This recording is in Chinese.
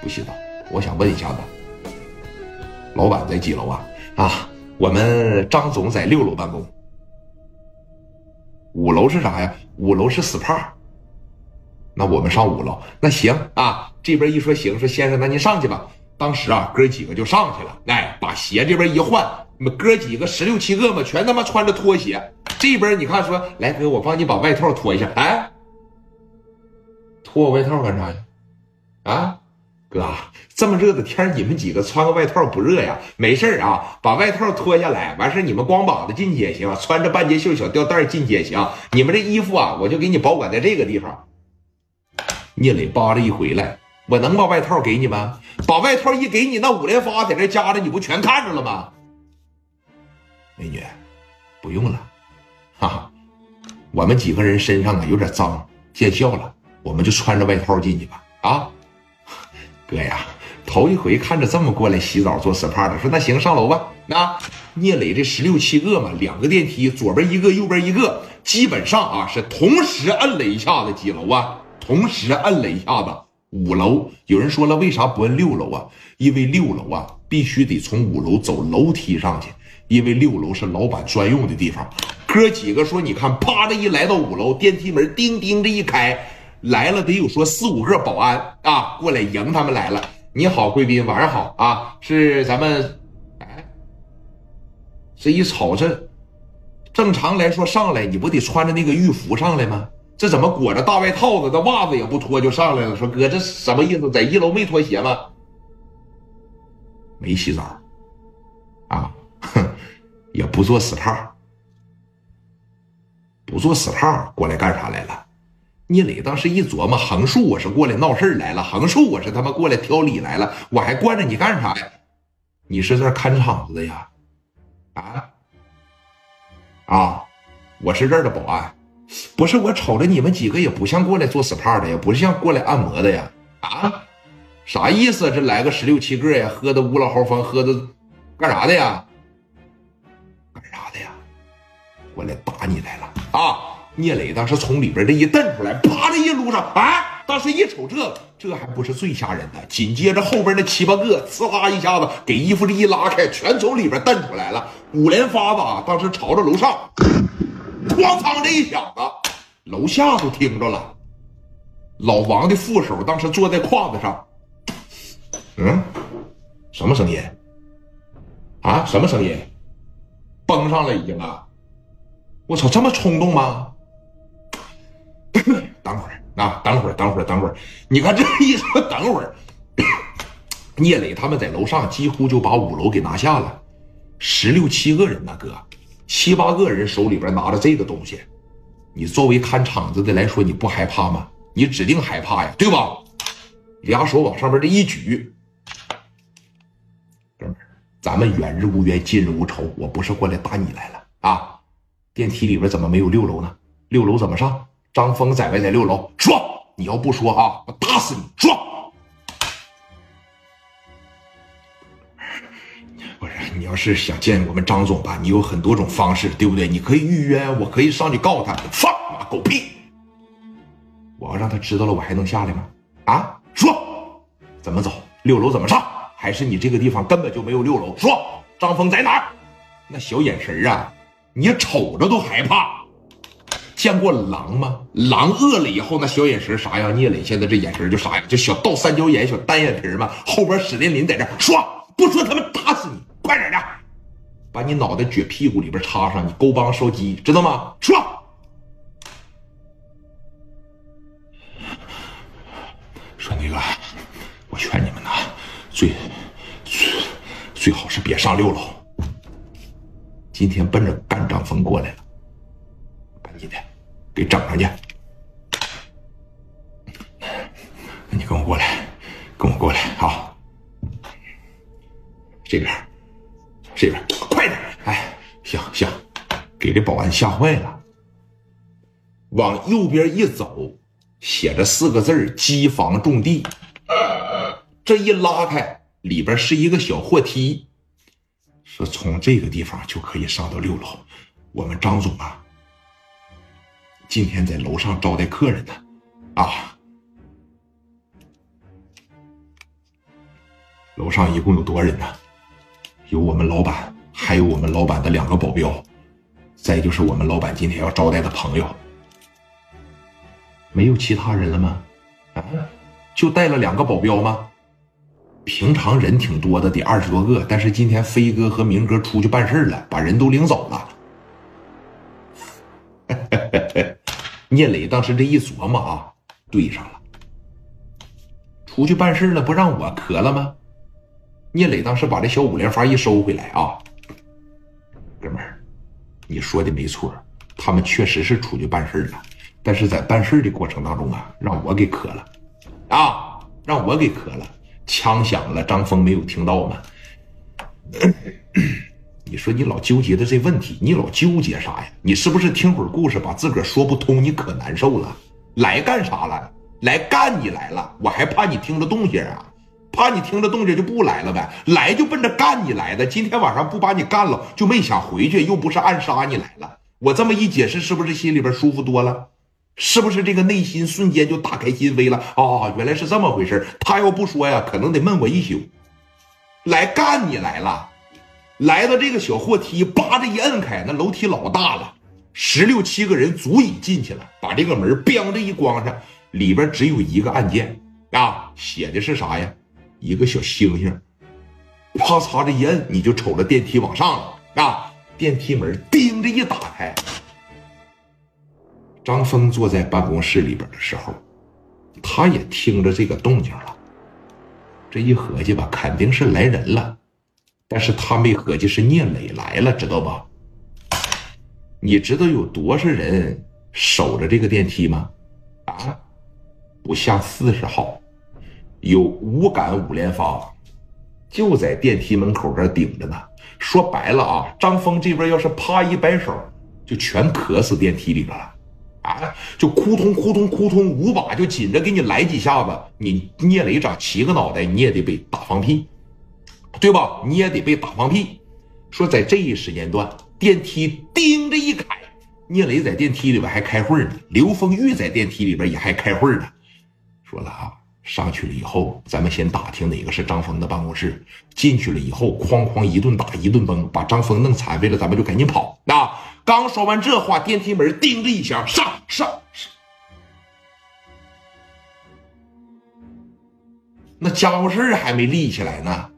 不洗澡，我想问一下子，老板在几楼啊？啊，我们张总在六楼办公。五楼是啥呀？五楼是 SPA。那我们上五楼。那行啊，这边一说行，说先生，那您上去吧。当时啊，哥几个就上去了，哎，把鞋这边一换，哥几个十六七个嘛，全他妈穿着拖鞋。这边你看，说来哥，我帮你把外套脱一下。哎，脱我外套干啥呀？啊，哥，这么热的天，你们几个穿个外套不热呀？没事啊，把外套脱下来，完事你们光膀子进去也行，穿着半截袖小吊带进去也行。你们这衣服啊，我就给你保管在这个地方。聂磊扒着一回来。我能把外套给你吗？把外套一给你，那五连发在这夹着，你不全看着了吗？美女，不用了，哈哈，我们几个人身上啊有点脏，见笑了，我们就穿着外套进去吧。啊，哥呀，头一回看着这么过来洗澡做 SPA 的，说那行上楼吧。那聂磊这十六七个嘛，两个电梯，左边一个，右边一个，基本上啊是同时摁了一下子几楼啊，同时摁了一下子。五楼有人说了，为啥不摁六楼啊？因为六楼啊，必须得从五楼走楼梯上去，因为六楼是老板专用的地方。哥几个说，你看，啪的一来到五楼，电梯门叮叮这一开，来了得有说四五个保安啊，过来迎他们来了。你好，贵宾，晚上好啊，是咱们，哎，这一瞅这，正常来说上来你不得穿着那个浴服上来吗？这怎么裹着大外套子？这袜子也不脱就上来了？说哥，这什么意思？在一楼没脱鞋吗？没洗澡，啊，哼，也不做 SPA，不做 SPA，过来干啥来了？聂磊当时一琢磨，横竖我是过来闹事来了，横竖我是他妈过来挑理来了，我还惯着你干啥呀？你是这看场子的呀？啊？啊？我是这儿的保安。不是我瞅着你们几个也不像过来做 SPA 的呀，不是像过来按摩的呀？啊，啥意思？这来个十六七个呀，喝的乌拉豪风，喝的干啥的呀？干啥的呀？过来打你来了啊！聂磊当时从里边这一蹬出来，啪的一撸上，哎，当时一瞅这，这还不是最吓人的，紧接着后边那七八个，呲啦一下子给衣服这一拉开，全从里边蹬出来了，五连发子，当时朝着楼上。咣当这一响子，楼下都听着了。老王的副手当时坐在胯子上，嗯，什么声音？啊，什么声音？崩上了已经啊！我操，这么冲动吗？啊，等会儿，等会儿，等会儿。你看这一说，等会儿，聂磊他们在楼上几乎就把五楼给拿下了，十六七个人呢，哥。七八个人手里边拿着这个东西，你作为看场子的来说，你不害怕吗？你指定害怕呀，对吧？俩手往上边这一举，哥们儿，咱们远日无冤，近日无仇。我不是过来打你来了啊！电梯里边怎么没有六楼呢？六楼怎么上？张峰在没在六楼？说，你要不说啊，我打死你！说。不是你要是想见我们张总吧，你有很多种方式，对不对？你可以预约，我可以上去告他。放妈狗屁！我要让他知道了，我还能下来吗？啊，说怎么走？六楼怎么上？还是你这个地方根本就没有六楼？说张峰在哪儿？那小眼神啊，你瞅着都害怕。见过狼吗？狼饿了以后那小眼神啥样？聂磊现在这眼神就啥样？就小倒三角眼、小单眼皮嘛？后边史琳琳在这说，不说他们打死你！快点的，把你脑袋撅屁股里边插上，你勾帮烧鸡，知道吗？说，说那个，我劝你们呐，最最最好是别上六楼。今天奔着干张峰过来了，赶紧的，给整上去。你跟我过来，跟我过来，好，这边。这边快点！哎，行行，给这保安吓坏了。往右边一走，写着四个字机房种地”。这一拉开，里边是一个小货梯，说从这个地方就可以上到六楼。我们张总啊，今天在楼上招待客人呢。啊，楼上一共有多少人呢？有我们老板，还有我们老板的两个保镖，再就是我们老板今天要招待的朋友。没有其他人了吗？啊，就带了两个保镖吗？平常人挺多的，得二十多个，但是今天飞哥和明哥出去办事了，把人都领走了。聂磊当时这一琢磨啊，对上了，出去办事了，不让我磕了吗？聂磊当时把这小五连发一收回来啊，哥们儿，你说的没错，他们确实是出去办事了，但是在办事的过程当中啊，让我给磕了，啊，让我给磕了。枪响了，张峰没有听到吗？你说你老纠结的这问题，你老纠结啥呀？你是不是听会儿故事把自个儿说不通？你可难受了，来干啥了？来干你来了，我还怕你听着动静啊？怕你听着动静就不来了呗？来就奔着干你来的。今天晚上不把你干了，就没想回去，又不是暗杀你来了。我这么一解释，是不是心里边舒服多了？是不是这个内心瞬间就打开心扉了？哦，原来是这么回事他要不说呀，可能得闷我一宿。来干你来了，来到这个小货梯，叭的一摁开，那楼梯老大了，十六七个人足以进去了。把这个门咣的一关上，里边只有一个按键啊，写的是啥呀？一个小星星。啪嚓这一摁，你就瞅着电梯往上了啊！电梯门叮的一打开。张峰坐在办公室里边的时候，他也听着这个动静了。这一合计吧，肯定是来人了，但是他没合计是聂磊来了，知道吧？你知道有多少人守着这个电梯吗？啊，不下四十号，有五杆五连发，就在电梯门口这顶着呢。说白了啊，张峰这边要是啪一摆手，就全磕死电梯里边了。啊！就扑通扑通扑通五把，就紧着给你来几下子。你聂磊长七个脑袋，你也得被打放屁，对吧？你也得被打放屁。说在这一时间段，电梯叮着一开，聂磊在电梯里边还开会呢，刘丰玉在电梯里边也还开会呢。说了啊，上去了以后，咱们先打听哪个是张峰的办公室。进去了以后，哐哐一顿打，一顿崩，把张峰弄残废了，咱们就赶紧跑。那。刚说完这话，电梯门叮的一响，上上上，那家伙事还没立起来呢。